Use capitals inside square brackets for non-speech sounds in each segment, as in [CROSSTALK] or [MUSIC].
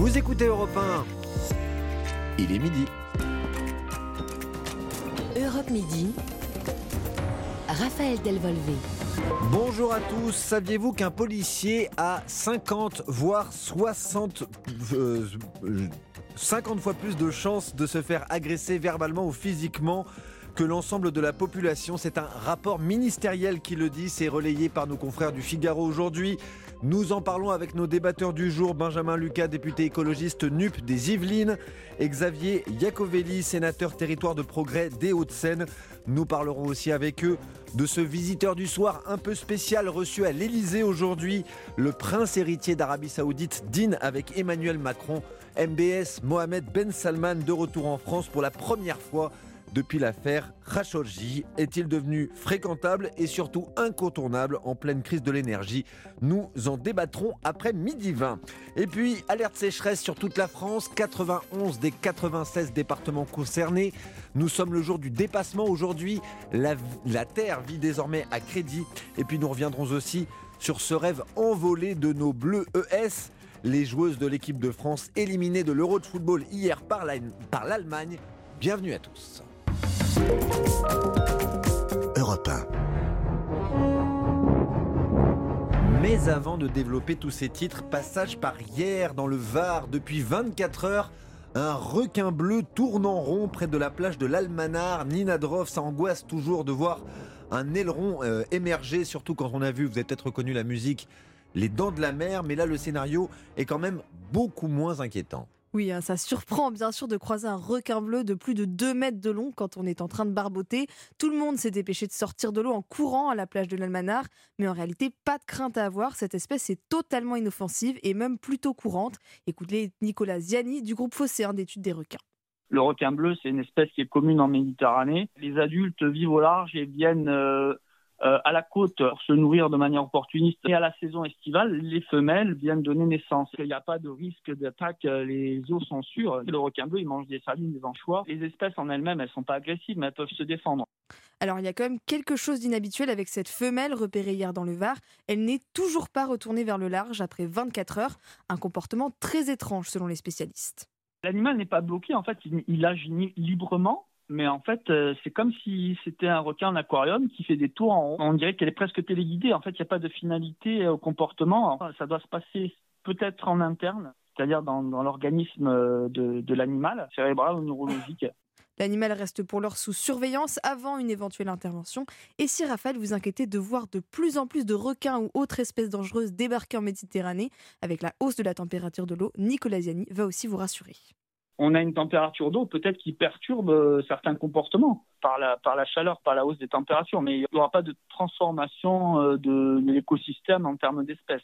Vous écoutez Europe 1. Il est midi. Europe Midi. Raphaël Delvolvé. Bonjour à tous. Saviez-vous qu'un policier a 50 voire 60 euh, euh, 50 fois plus de chances de se faire agresser verbalement ou physiquement l'ensemble de la population. C'est un rapport ministériel qui le dit, c'est relayé par nos confrères du Figaro aujourd'hui. Nous en parlons avec nos débatteurs du jour, Benjamin Lucas, député écologiste NUP des Yvelines, et Xavier Iacovelli, sénateur territoire de progrès des Hauts-de-Seine. Nous parlerons aussi avec eux de ce visiteur du soir un peu spécial reçu à l'Elysée aujourd'hui. Le prince héritier d'Arabie Saoudite dîne avec Emmanuel Macron. MBS Mohamed Ben Salman de retour en France pour la première fois depuis l'affaire Khashoggi. Est-il devenu fréquentable et surtout incontournable en pleine crise de l'énergie? Nous en débattrons après midi 20. Et puis, alerte sécheresse sur toute la France, 91 des 96 départements concernés. Nous sommes le jour du dépassement aujourd'hui. La, la Terre vit désormais à crédit. Et puis nous reviendrons aussi sur ce rêve envolé de nos bleus ES les joueuses de l'équipe de France éliminées de l'Euro de football hier par l'Allemagne. Bienvenue à tous. Europe 1. Mais avant de développer tous ces titres, passage par hier dans le Var depuis 24 heures. Un requin bleu tourne en rond près de la plage de l'Almanar. Nina Droff s'angoisse toujours de voir un aileron euh, émerger, surtout quand on a vu, vous avez peut-être reconnu la musique, les dents de la mer, mais là le scénario est quand même beaucoup moins inquiétant. Oui, hein, ça surprend bien sûr de croiser un requin bleu de plus de 2 mètres de long quand on est en train de barboter. Tout le monde s'est dépêché de sortir de l'eau en courant à la plage de l'Almanar, mais en réalité, pas de crainte à avoir. Cette espèce est totalement inoffensive et même plutôt courante. Écoutez Nicolas Ziani du groupe Phocéen d'études des requins. Le requin bleu, c'est une espèce qui est commune en Méditerranée. Les adultes vivent au large et viennent euh, euh, à la côte pour se nourrir de manière opportuniste. Et à la saison estivale, les femelles viennent donner naissance. Il n'y a pas de risque d'attaque, euh, les eaux sont sûres. Le requin bleu, il mange des salines, des anchois. Les espèces en elles-mêmes, elles ne sont pas agressives, mais elles peuvent se défendre. Alors il y a quand même quelque chose d'inhabituel avec cette femelle repérée hier dans le Var. Elle n'est toujours pas retournée vers le large après 24 heures. Un comportement très étrange selon les spécialistes. L'animal n'est pas bloqué, en fait, il, il agit librement mais en fait, euh, c'est comme si c'était un requin en aquarium qui fait des tours en. On dirait qu'elle est presque téléguidée. En fait, il n'y a pas de finalité au comportement. Ça doit se passer peut-être en interne, c'est-à-dire dans, l'organisme euh, de, l'animal, cérébral ou neurologique. [LAUGHS] L'animal reste pour l'heure sous surveillance avant une éventuelle intervention. Et si Raphaël vous inquiétez de voir de plus en plus de requins ou autres espèces dangereuses débarquer en Méditerranée, avec la hausse de la température de l'eau, Nicolas Ziani va aussi vous rassurer on a une température d'eau peut-être qui perturbe euh, certains comportements par la, par la chaleur, par la hausse des températures, mais il n'y aura pas de transformation euh, de, l'écosystème en termes d'espèces.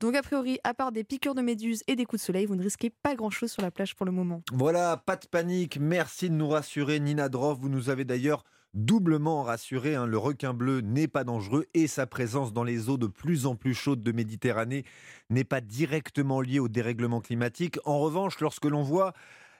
Donc a priori, à part des piqûres de méduses et des coups de soleil, vous ne risquez pas grand-chose sur la plage pour le moment. Voilà, pas de panique. Merci de nous rassurer, Nina Droff. Vous nous avez d'ailleurs doublement rassuré. Hein. le requin bleu n'est pas dangereux et sa présence dans les eaux de plus en plus chaudes de Méditerranée n'est pas directement liée au dérèglement climatique. En revanche, lorsque l'on voit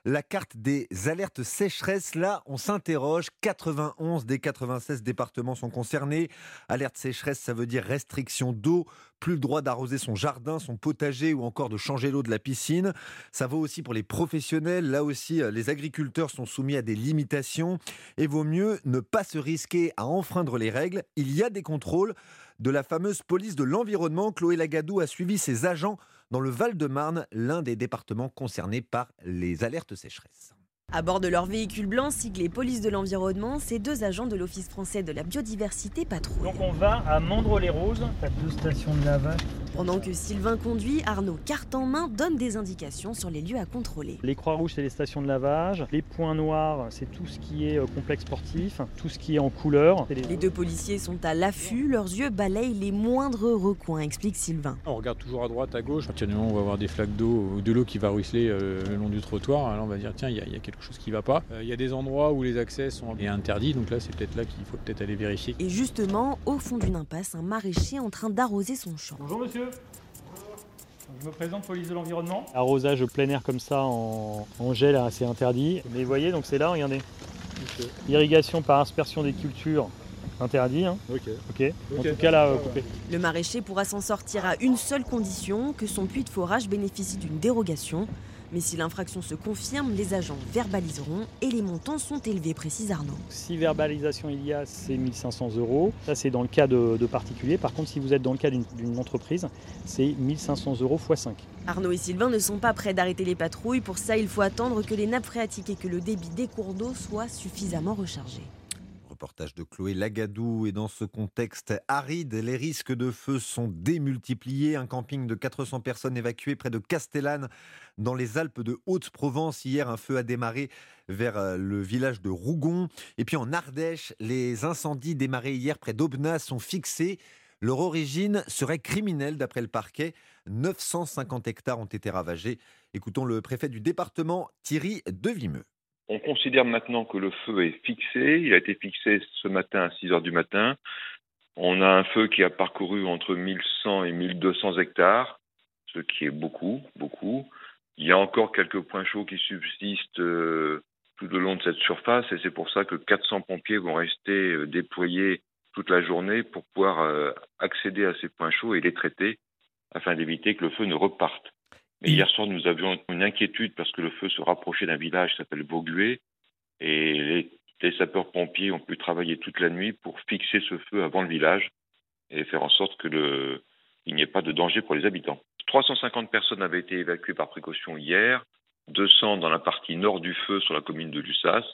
la carte des alertes sécheresse. Là, on s'interroge. 91 des 96 départements sont concernés. Alerte sécheresse, ça veut dire restriction d'eau, plus le droit d'arroser son jardin, son potager ou encore de changer l'eau de la piscine. Ça vaut aussi pour les professionnels. Là aussi, euh, les agriculteurs sont soumis à des limitations et vaut mieux ne pas se risquer à enfreindre les règles. Il y a des contrôles de la fameuse police de l'environnement. Chloé Lagadou a suivi ses agents dans le Val-de-Marne, l'un des départements concernés par les alertes sécheresse. À bord de leur véhicule blanc siglé police de l'environnement, ces deux agents de l'Office français de la biodiversité patrouillent. Donc on va à Mandre-les-Roses, à deux stations de lavage. Pendant que Sylvain conduit, Arnaud, carte en main, donne des indications sur les lieux à contrôler. Les croix rouges, c'est les stations de lavage. Les points noirs, c'est tout ce qui est euh, complexe sportif, tout ce qui est en couleur. Les... deux policiers sont à l'affût, leurs yeux balayent les moindres recoins, explique Sylvain. On regarde toujours à droite, à gauche. À on va voir des flaques d'eau ou de l'eau qui va ruisseler euh, le long du trottoir. Alors on va dire, tiens, il y, a quelque chose qui ne va pas. Euh, il y a des endroits où les accès sont interdits, donc là c'est peut-être là qu'il faut peut-être aller vérifier. Et justement, au fond d'une impasse, un maraîcher en train d'arroser son champ. Bonjour monsieur je me présente, police de l'environnement. Arrosage plein air comme ça en, gel, c'est interdit. Mais vous voyez, donc c'est là, regardez. irrigation par aspersion des cultures, Interdit, hein Ok. Ok. En tout cas, là, euh, coupé. Le maraîcher pourra s'en sortir à une seule condition, que son puits de forage bénéficie d'une dérogation. Mais si l'infraction se confirme, les agents verbaliseront et les montants sont élevés, précise Arnaud. Si verbalisation il y a, c'est 1500 euros. Ça, c'est dans le cas de, de particuliers. Par contre, si vous êtes dans le cas d'une d'une entreprise, c'est 1500 euros x 5. Arnaud et Sylvain ne sont pas prêts d'arrêter les patrouilles. Pour ça, il faut attendre que les nappes phréatiques et que le débit des cours d'eau soient suffisamment rechargés. Reportage de Chloé Lagadou et dans ce contexte aride, les risques de feu sont démultipliés. Un camping de 400 personnes évacué près de Castellane dans les Alpes de Haute-Provence. Hier, un feu a démarré vers euh, le village de Rougon. Et puis en Ardèche, les incendies démarrés hier près d'Aubenas sont fixés. Leur origine serait criminelle d'après le parquet. 950 hectares ont été ravagés. Écoutons le préfet du département, Thierry Devimeux. On considère maintenant que le feu est fixé. Il a été fixé ce matin à 6 heures du matin. On a un feu qui a parcouru entre 1100 et 1200 hectares, ce qui est beaucoup, beaucoup. Il y a encore quelques points chauds qui subsistent euh, tout au long de cette surface et c'est pour ça que 400 pompiers vont rester euh, déployés toute la journée pour pouvoir euh, accéder à ces points chauds et les traiter afin d'éviter que le feu ne reparte. Mais hier soir, nous avions une inquiétude parce que le feu se rapprochait d'un village qui s'appelle Vauguet et les, les sapeurs-pompiers ont pu travailler toute la nuit pour fixer ce feu avant le village et faire en sorte que le, il n'y ait pas de danger pour les habitants. 350 personnes avaient été évacuées par précaution hier, 200 dans la partie nord du feu sur la commune de Lussas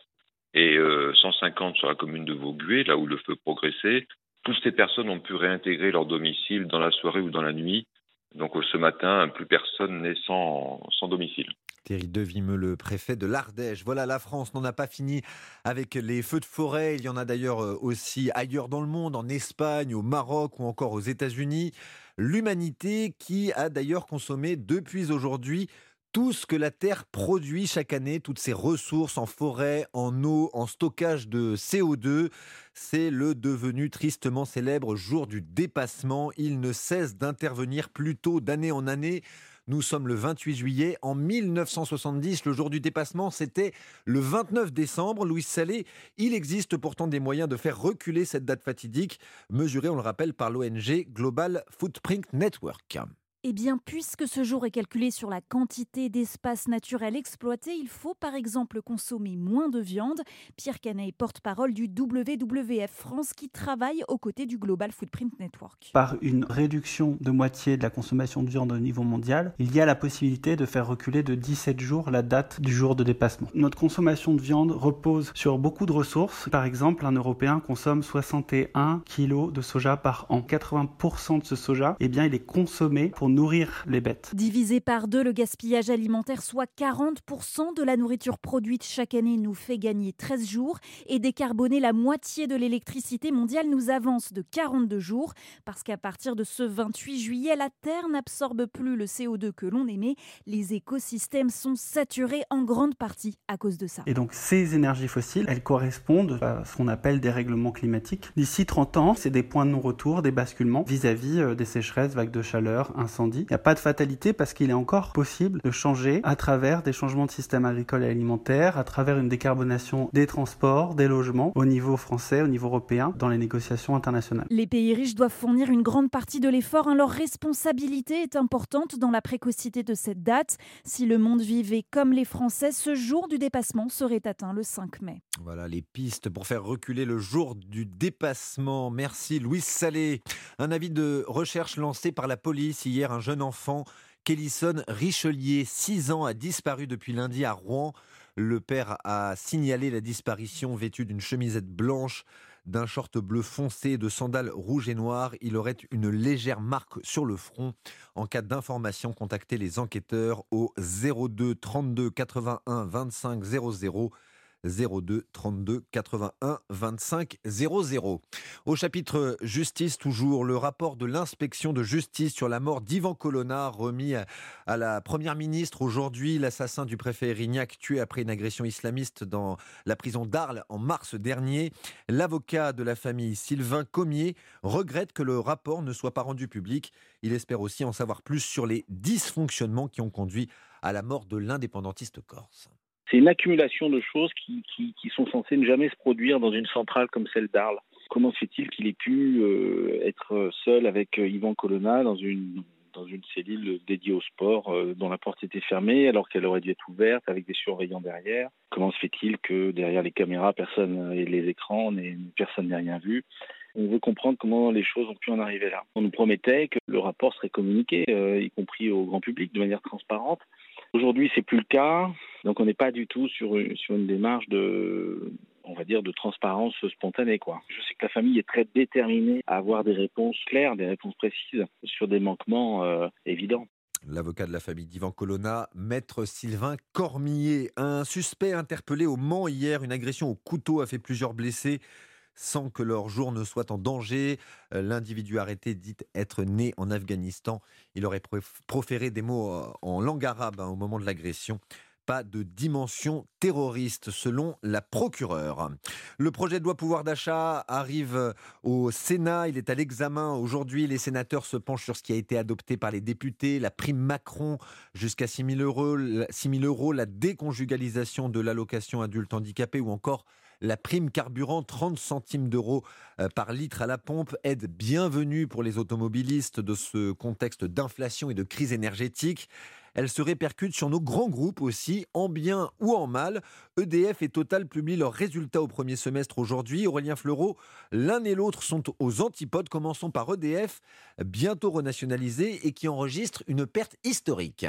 et euh, 150 sur la commune de Vauguet, là où le feu progressait. Toutes ces personnes ont pu réintégrer leur domicile dans la soirée ou dans la nuit. Donc euh, ce matin, plus personne n'est sans, domicile. Thierry Devimeux, le préfet de l'Ardèche. Voilà, la France n'en a pas fini avec les feux de forêt. Il y en a d'ailleurs euh, aussi ailleurs dans le monde, en Espagne, au Maroc ou encore aux États-Unis. L'humanité qui a d'ailleurs consommé depuis aujourd'hui tout ce que la Terre produit chaque année, toutes ses ressources en forêt, en eau, en stockage de CO2. C'est le devenu tristement célèbre jour du dépassement. Il ne cesse d'intervenir plus tôt d'année en année. Nous sommes le 28 juillet. En 1970, le jour du dépassement, c'était le 29 décembre. Louis Salé, il existe pourtant des moyens de faire reculer cette date fatidique, mesurée, on le rappelle, par l'ONG Global Footprint Network. Eh bien, puisque ce jour est calculé sur la quantité d'espace naturel exploité, il faut par exemple consommer moins de viande. Pierre Canet, porte-parole du WWF France, qui travaille aux côtés du Global Footprint Network. Par une réduction de moitié de la consommation de viande au niveau mondial, il y a la possibilité de faire reculer de 17 jours la date du jour de dépassement. Notre consommation de viande repose sur beaucoup de ressources. Par exemple, un Européen consomme 61 kg de soja par an. 80% de ce soja, eh bien, il est consommé pour nourrir les bêtes. Divisé par deux, le gaspillage alimentaire, soit 40% de la nourriture produite chaque année, nous fait gagner 13 jours. Et décarboner la moitié de l'électricité mondiale nous avance de 42 jours. Parce qu'à partir de ce 28 juillet, la Terre n'absorbe plus le CO2 que l'on émet. Les écosystèmes sont saturés en grande partie à cause de ça. Et donc ces énergies fossiles, elles correspondent à ce qu'on appelle des règlements climatiques. D'ici 30 ans, c'est des points de non-retour, des basculements vis-à-vis -vis des sécheresses, vagues de chaleur, incendies il n'y a pas de fatalité parce qu'il est encore possible de changer à travers des changements de système agricole et alimentaire, à travers une décarbonation des transports, des logements au niveau français, au niveau européen, dans les négociations internationales. Les pays riches doivent fournir une grande partie de l'effort. Hein. Leur responsabilité est importante dans la précocité de cette date. Si le monde vivait comme les Français, ce jour du dépassement serait atteint le 5 mai. Voilà les pistes pour faire reculer le jour du dépassement. Merci Louis Salé. Un avis de recherche lancé par la police hier. Un jeune enfant, Kellison Richelieu, 6 ans, a disparu depuis lundi à Rouen. Le père a signalé la disparition vêtu d'une chemisette blanche, d'un short bleu foncé de sandales rouges et noires. Il aurait une légère marque sur le front. En cas d'information, contactez les enquêteurs au 02 32 81 25 00. 02 32 81 25 00. Au chapitre justice, toujours, le rapport de l'inspection de justice sur la mort d'Ivan Colonna remis à la première ministre aujourd'hui. L'assassin du préfet Erignac tué après une agression islamiste dans la prison d'Arles en mars dernier. L'avocat de la famille Sylvain Commier regrette que le rapport ne soit pas rendu public. Il espère aussi en savoir plus sur les dysfonctionnements qui ont conduit à la mort de l'indépendantiste corse. C'est une accumulation de choses qui, sont censées ne jamais se produire dans une centrale comme celle d'Arles. comment se fait-il qu'il ait pu être seul avec Yvan Colonna dans une cellule dédiée au sport dont la porte était fermée alors qu'elle aurait dû être ouverte avec des surveillants derrière? Comment se fait-il que derrière les caméras, personne et les écrans, personne n'ait rien vu? On veut comprendre comment les choses ont pu en arriver là. On nous promettait que le rapport serait communiqué, euh, y compris au grand public, de manière transparente. Aujourd'hui, c'est plus le cas. Donc, on n'est pas du tout sur une, démarche de, on va dire, de transparence spontanée, quoi. Je sais que la famille est très déterminée à avoir des réponses claires, des réponses précises sur des manquements euh, évidents. L'avocat de la famille d'Ivan Colonna, maître Sylvain Cormier. Un suspect interpellé au Mans hier, une agression au couteau a fait plusieurs blessés sans que leur jour ne soit en danger. Euh, l'individu arrêté dit être né en Afghanistan. Il aurait proféré des mots euh, en langue arabe hein, au moment de l'agression pas de dimension terroriste, selon la procureure. Le projet de loi pouvoir d'achat arrive euh, au Sénat. Il est à l'examen aujourd'hui. Les sénateurs se penchent sur ce qui a été adopté par les députés. La prime Macron jusqu'à 6 000 euros, 6 000 euros la déconjugalisation de l'allocation adulte handicapé ou encore la prime carburant, 30 centimes d'euros euh, par litre à la pompe, aide bienvenue pour les automobilistes de ce contexte d'inflation et de crise énergétique. Elle se répercute sur nos grands groupes aussi, en bien ou en mal. EDF et Total publient leurs résultats au premier semestre aujourd'hui. Aurélien Fleureau, l'un et l'autre sont aux antipodes. Commençons par EDF, bientôt renationalisé et qui enregistre une perte historique.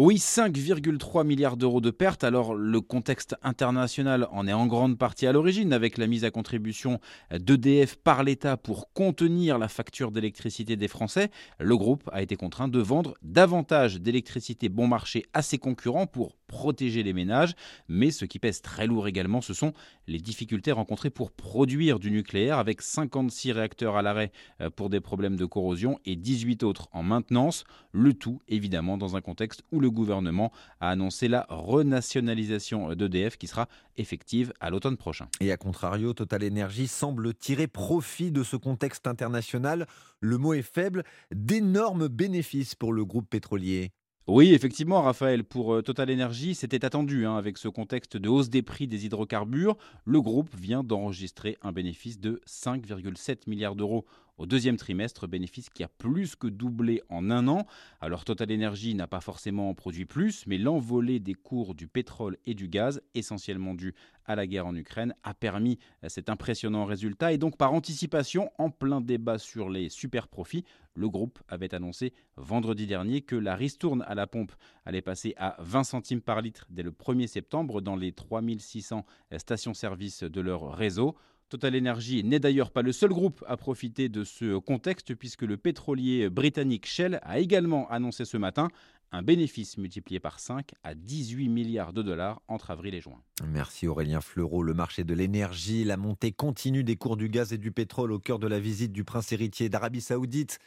Oui, 5,3 milliards d'euros de pertes. Alors le contexte international en est en grande partie à l'origine avec la mise à contribution d'EDF par l'État pour contenir la facture d'électricité des Français. Le groupe a été contraint de vendre davantage d'électricité bon marché à ses concurrents pour protéger les ménages. Mais ce qui pèse très lourd également, ce sont les difficultés rencontrées pour produire du nucléaire avec 56 réacteurs à l'arrêt euh, pour des problèmes de corrosion et 18 autres en maintenance. Le tout évidemment dans un contexte où le le gouvernement a annoncé la renationalisation d'EDF qui sera effective à l'automne prochain. Et à contrario, Total Energy semble tirer profit de ce contexte international. Le mot est faible, d'énormes bénéfices pour le groupe pétrolier. Oui, effectivement, Raphaël, pour euh, Total Energy, c'était attendu hein, avec ce contexte de hausse des prix des hydrocarbures. Le groupe vient d'enregistrer un bénéfice de 5,7 milliards d'euros au deuxième trimestre, bénéfice qui a plus que doublé en un an. Alors Total Energy n'a pas forcément produit plus, mais l'envolée des cours du pétrole et du gaz, essentiellement dû à la guerre en Ukraine, a permis cet impressionnant résultat. Et donc par anticipation, en plein débat sur les super profits, le groupe avait annoncé vendredi dernier que la ristourne à la pompe allait passer à 20 centimes par litre dès le 1er septembre dans les 3600 stations-service de leur réseau. Total Energy n'est d'ailleurs pas le seul groupe à profiter de ce contexte puisque le pétrolier britannique Shell a également annoncé ce matin un bénéfice multiplié par 5 à 18 milliards de dollars entre avril et juin. Merci Aurélien Fleureau. Le marché de l'énergie, la montée continue des cours du gaz et du pétrole au cœur de la visite du prince héritier d'Arabie Saoudite.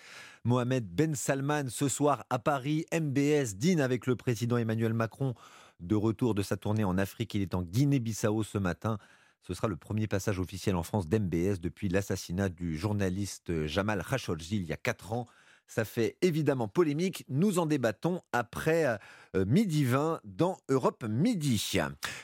Mohamed Ben Salman, ce soir à Paris, MBS dîne avec le président Emmanuel Macron. De retour de sa tournée en Afrique, il est en Guinée-Bissau ce matin. Ce sera le premier passage officiel en France d'MBS depuis l'assassinat du journaliste Jamal Khashoggi il y a 4 ans. Ça fait évidemment polémique. Nous en débattons après euh, midi 20 dans Europe Midi.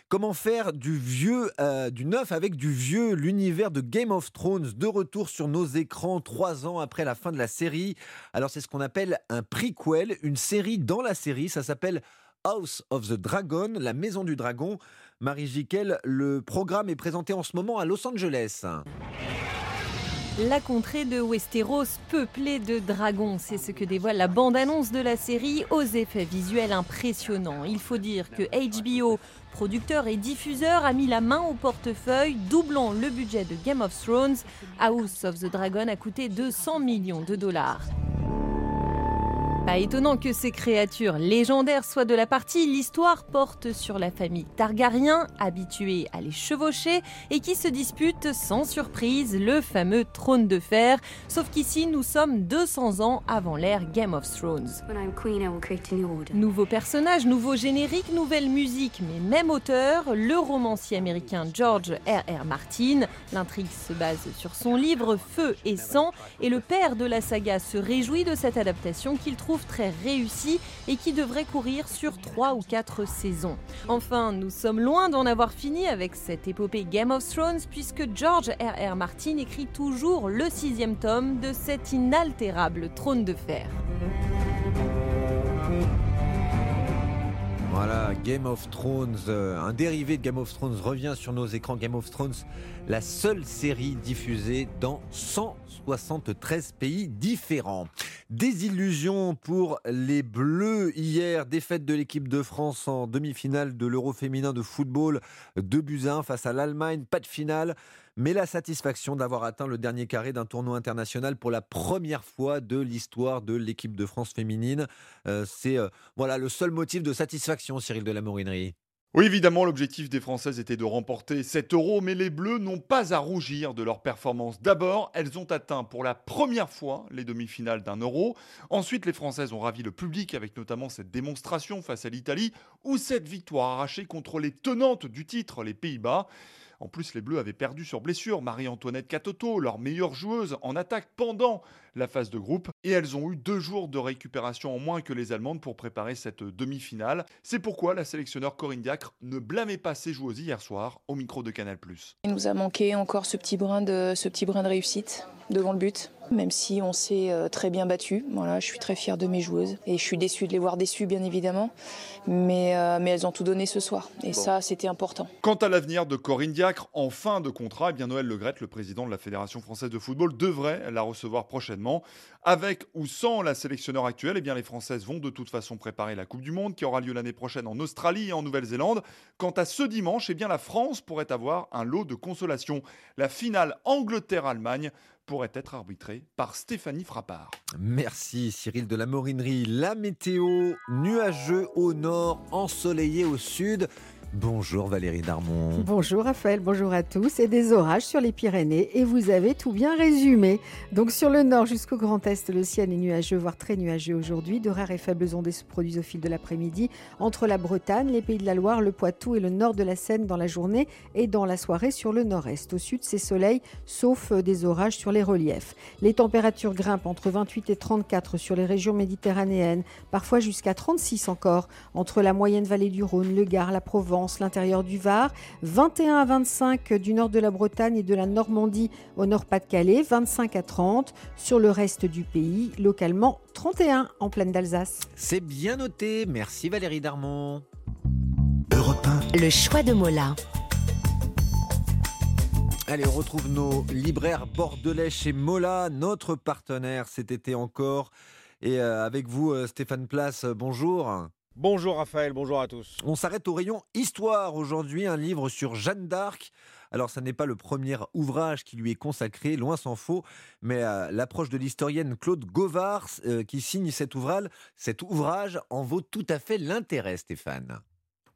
Comment faire du vieux, euh, du neuf avec du vieux? L'univers de Game of Thrones de retour sur nos écrans trois ans après la fin de la série. Alors c'est ce qu'on appelle un prequel, une série dans la série. Ça s'appelle House of the Dragon, la maison du dragon. Marie Jiquel, le programme est présenté en ce moment à Los Angeles. La contrée de Westeros peuplée de dragons, c'est ce que dévoile la bande-annonce de la série aux effets visuels impressionnants. Il faut dire que HBO, producteur et diffuseur, a mis la main au portefeuille, doublant le budget de Game of Thrones. House of the Dragon a coûté 200 millions de dollars. Pas étonnant que ces créatures légendaires soient de la partie, l'histoire porte sur la famille Targaryen, habituée à les chevaucher et qui se dispute sans surprise le fameux trône de fer. Sauf qu'ici, nous sommes 200 ans avant l'ère Game of Thrones. Nouveau personnage, nouveau générique, nouvelle musique, mais même auteur, le romancier américain George R.R. Martin. L'intrigue se base sur son livre Feu et sang et le père de la saga se réjouit de cette adaptation qu'il trouve très réussi et qui devrait courir sur 3 ou 4 saisons. Enfin, nous sommes loin d'en avoir fini avec cette épopée Game of Thrones puisque George R.R. Martin écrit toujours le sixième tome de cet inaltérable trône de fer. Voilà, Game of Thrones, euh, un dérivé de Game of Thrones revient sur nos écrans. Game of Thrones, la seule série diffusée dans 173 pays différents. Désillusion pour les Bleus hier, défaite de l'équipe de France en demi-finale de l'Euro féminin de football, 2 buts 1 face à l'Allemagne, pas de finale mais la satisfaction d'avoir atteint le dernier carré d'un tournoi international pour la première fois de l'histoire de l'équipe de France féminine. Euh, c'est euh, voilà le seul motif de satisfaction, Cyril de la Morinerie. Oui, évidemment, l'objectif des Françaises était de remporter 7 euros, mais les Bleus n'ont pas à rougir de leur performance. D'abord, elles ont atteint pour la première fois les demi-finales d'un euro. Ensuite, les Françaises ont ravi le public avec notamment cette démonstration face à l'Italie ou cette victoire arrachée contre les tenantes du titre, les Pays-Bas. En plus, les Bleus avaient perdu sur blessure Marie-Antoinette Catoto, leur meilleure joueuse en attaque pendant la phase de groupe, et elles ont eu deux jours de récupération en moins que les Allemandes pour préparer cette demi-finale. C'est pourquoi la sélectionneur Corinne Diacre ne blâmait pas ses joueuses hier soir au micro de Canal+. Il nous a manqué encore ce petit brin de, ce petit brin de réussite? Devant le but même si on s'est euh, très bien battu. Voilà, je suis très fière de mes joueuses et je suis déçue de les voir déçues, bien évidemment. Mais, euh, mais elles ont tout donné ce soir et ça, c'était important. Quant à l'avenir de Corinne Diacre en fin de contrat, eh bien Noël Legrette, le président de la Fédération française de football, devrait la recevoir prochainement. Avec ou sans la sélectionneur actuelle, eh bien les Françaises vont de toute façon préparer la Coupe du Monde qui aura lieu l'année prochaine en Australie et en Nouvelle-Zélande. Quant à ce dimanche, eh bien la France pourrait avoir un lot de consolation. La finale Angleterre-Allemagne pourrait être arbitré par Stéphanie Frappard. Merci Cyril de la Morinerie. La météo, nuageux au nord, ensoleillé au sud. Bonjour Valérie Darmon. Bonjour Raphaël, bonjour à tous. Et des orages sur les Pyrénées et vous avez tout bien résumé. Donc sur le nord jusqu'au Grand Est, le ciel est nuageux, voire très nuageux aujourd'hui. De rares et faibles ondes se produisent au fil de l'après-midi entre la Bretagne, les Pays de la Loire, le Poitou et le nord de la Seine dans la journée et dans la soirée sur le nord-est. Au sud, c'est soleil, sauf euh, des orages sur les reliefs. Les températures grimpent entre 28 et 34 sur les régions méditerranéennes, parfois jusqu'à 36 encore entre la moyenne vallée du Rhône, le Gard, la Provence l'intérieur du Var, 21 à 25 du nord de la Bretagne et de la Normandie au nord-Pas-de-Calais, 25 à 30 sur le reste du pays, localement 31 en plaine d'Alsace. C'est bien noté, merci Valérie Darmon. Le choix de Mola. Allez, on retrouve nos libraires bordelais chez Mola, notre partenaire cet été encore. Et euh, avec vous, euh, Stéphane Place, bonjour. Bonjour Raphaël, bonjour à tous. On s'arrête au rayon Histoire aujourd'hui, un livre sur Jeanne d'Arc. Alors, ça n'est pas le premier ouvrage qui lui est consacré, loin s'en faut, mais euh, l'approche de l'historienne Claude Govard euh, qui signe cet ouvrage, cet ouvrage en vaut tout à fait l'intérêt, Stéphane.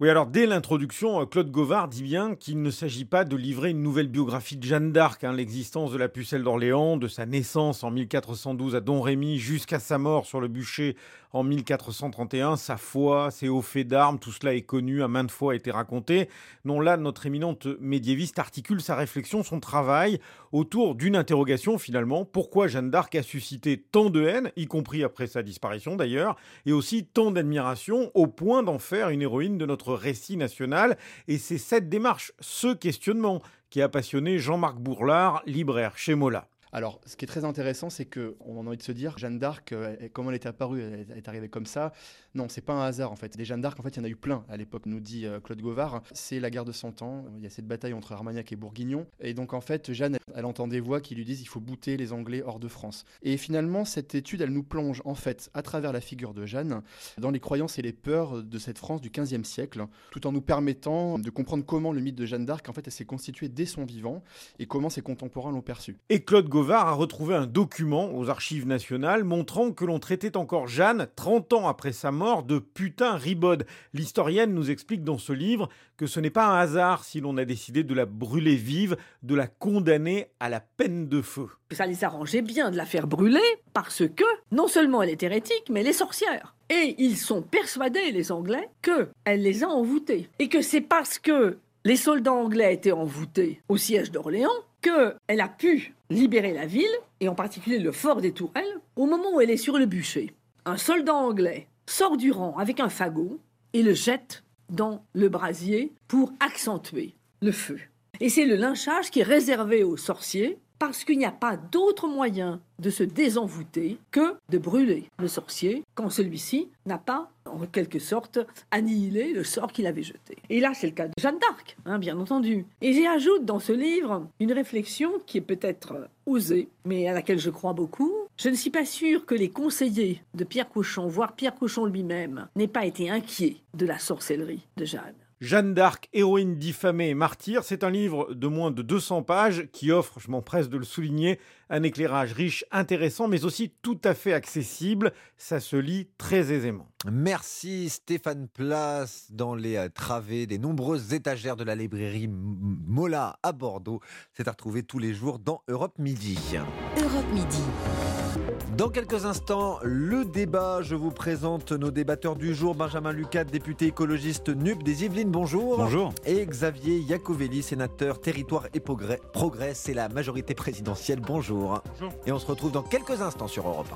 Oui, alors dès l'introduction, euh, Claude Govard dit bien qu'il ne s'agit pas de livrer une nouvelle biographie de Jeanne d'Arc, hein, l'existence de la pucelle d'Orléans, de sa naissance en 1412 à Domrémy jusqu'à sa mort sur le bûcher en 1431, sa foi, ses hauts faits d'armes, tout cela est connu, à maintes fois été raconté. Non, là, notre éminente médiéviste articule sa réflexion, son travail, autour d'une interrogation finalement. Pourquoi Jeanne d'Arc a suscité tant de haine, y compris après sa disparition d'ailleurs, et aussi tant d'admiration, au point d'en faire une héroïne de notre récit national? Et c'est cette démarche, ce questionnement, qui a passionné Jean-Marc Bourlard, libraire chez Mola. Alors, ce qui est très intéressant, c'est qu'on a envie de se dire, Jeanne d'Arc, euh, comment elle est apparue, elle est arrivée comme ça? Non, c'est pas un hasard en fait. Des Jeanne d'Arc, en fait, il y en a eu plein à l'époque, nous dit euh, Claude Gauvard. C'est la guerre de Cent Ans. Il y a cette bataille entre Armagnac et Bourguignon. Et donc, en fait, Jeanne, elle, entend des voix qui lui disent il faut bouter les Anglais hors de France. Et finalement, cette étude, elle nous plonge en fait à travers la figure de Jeanne dans les croyances et les peurs de cette France du XVe siècle, tout en nous permettant de comprendre comment le mythe de Jeanne d'Arc, en fait, elle s'est constituée dès son vivant et comment ses contemporains l'ont perçu. Et Claude Gauvard a retrouvé un document aux archives nationales montrant que l'on traitait encore Jeanne, 30 ans après sa mort, de putain ribode. L'historienne nous explique dans ce livre que ce n'est pas un hasard si l'on a décidé de la brûler vive, de la condamner à la peine de feu. Ça les arrangeait bien de la faire brûler parce que non seulement elle est hérétique, mais elle est sorcière. Et ils sont persuadés, les Anglais, qu'elle les a envoûtés. Et que c'est parce que les soldats anglais étaient envoûtés au siège d'Orléans qu'elle a pu libérer la ville, et en particulier le fort des Tourelles, au moment où elle est sur le bûcher. un soldat anglais sort du rang avec un fagot et le jette dans le brasier pour accentuer le feu. Et c'est le lynchage qui est réservé aux sorciers parce qu'il n'y a pas d'autre moyen de se désenvoûter que de brûler le sorcier quand celui-ci n'a pas, en quelque sorte, annihilé le sort qu'il avait jeté. Et là, c'est le cas de Jeanne d'Arc, hein, bien entendu. Et j'y ajoute dans ce livre une réflexion qui est peut-être osée, mais à laquelle je crois beaucoup. Je ne suis pas sûre que les conseillers de Pierre Cochon, voire Pierre Cochon lui-même, n'aient pas été inquiets de la sorcellerie de Jeanne. Jeanne d'Arc, héroïne diffamée et martyre, c'est un livre de moins de 200 pages qui offre, je m'empresse de le souligner, un éclairage riche, intéressant, mais aussi tout à fait accessible. Ça se lit très aisément. Merci Stéphane Place dans les euh, travées des nombreuses étagères de la librairie Mola à Bordeaux. C'est à retrouver tous les jours dans Europe Midi. Europe Midi. Dans quelques instants, le débat. Je vous présente nos débatteurs du jour. Benjamin Lucat, député écologiste NUP des Yvelines, bonjour. Bonjour. Et Xavier Iacovelli, sénateur Territoire et Progrès. Progrès, c'est la majorité présidentielle. Bonjour. Bonjour. Et on se retrouve dans quelques instants sur Europe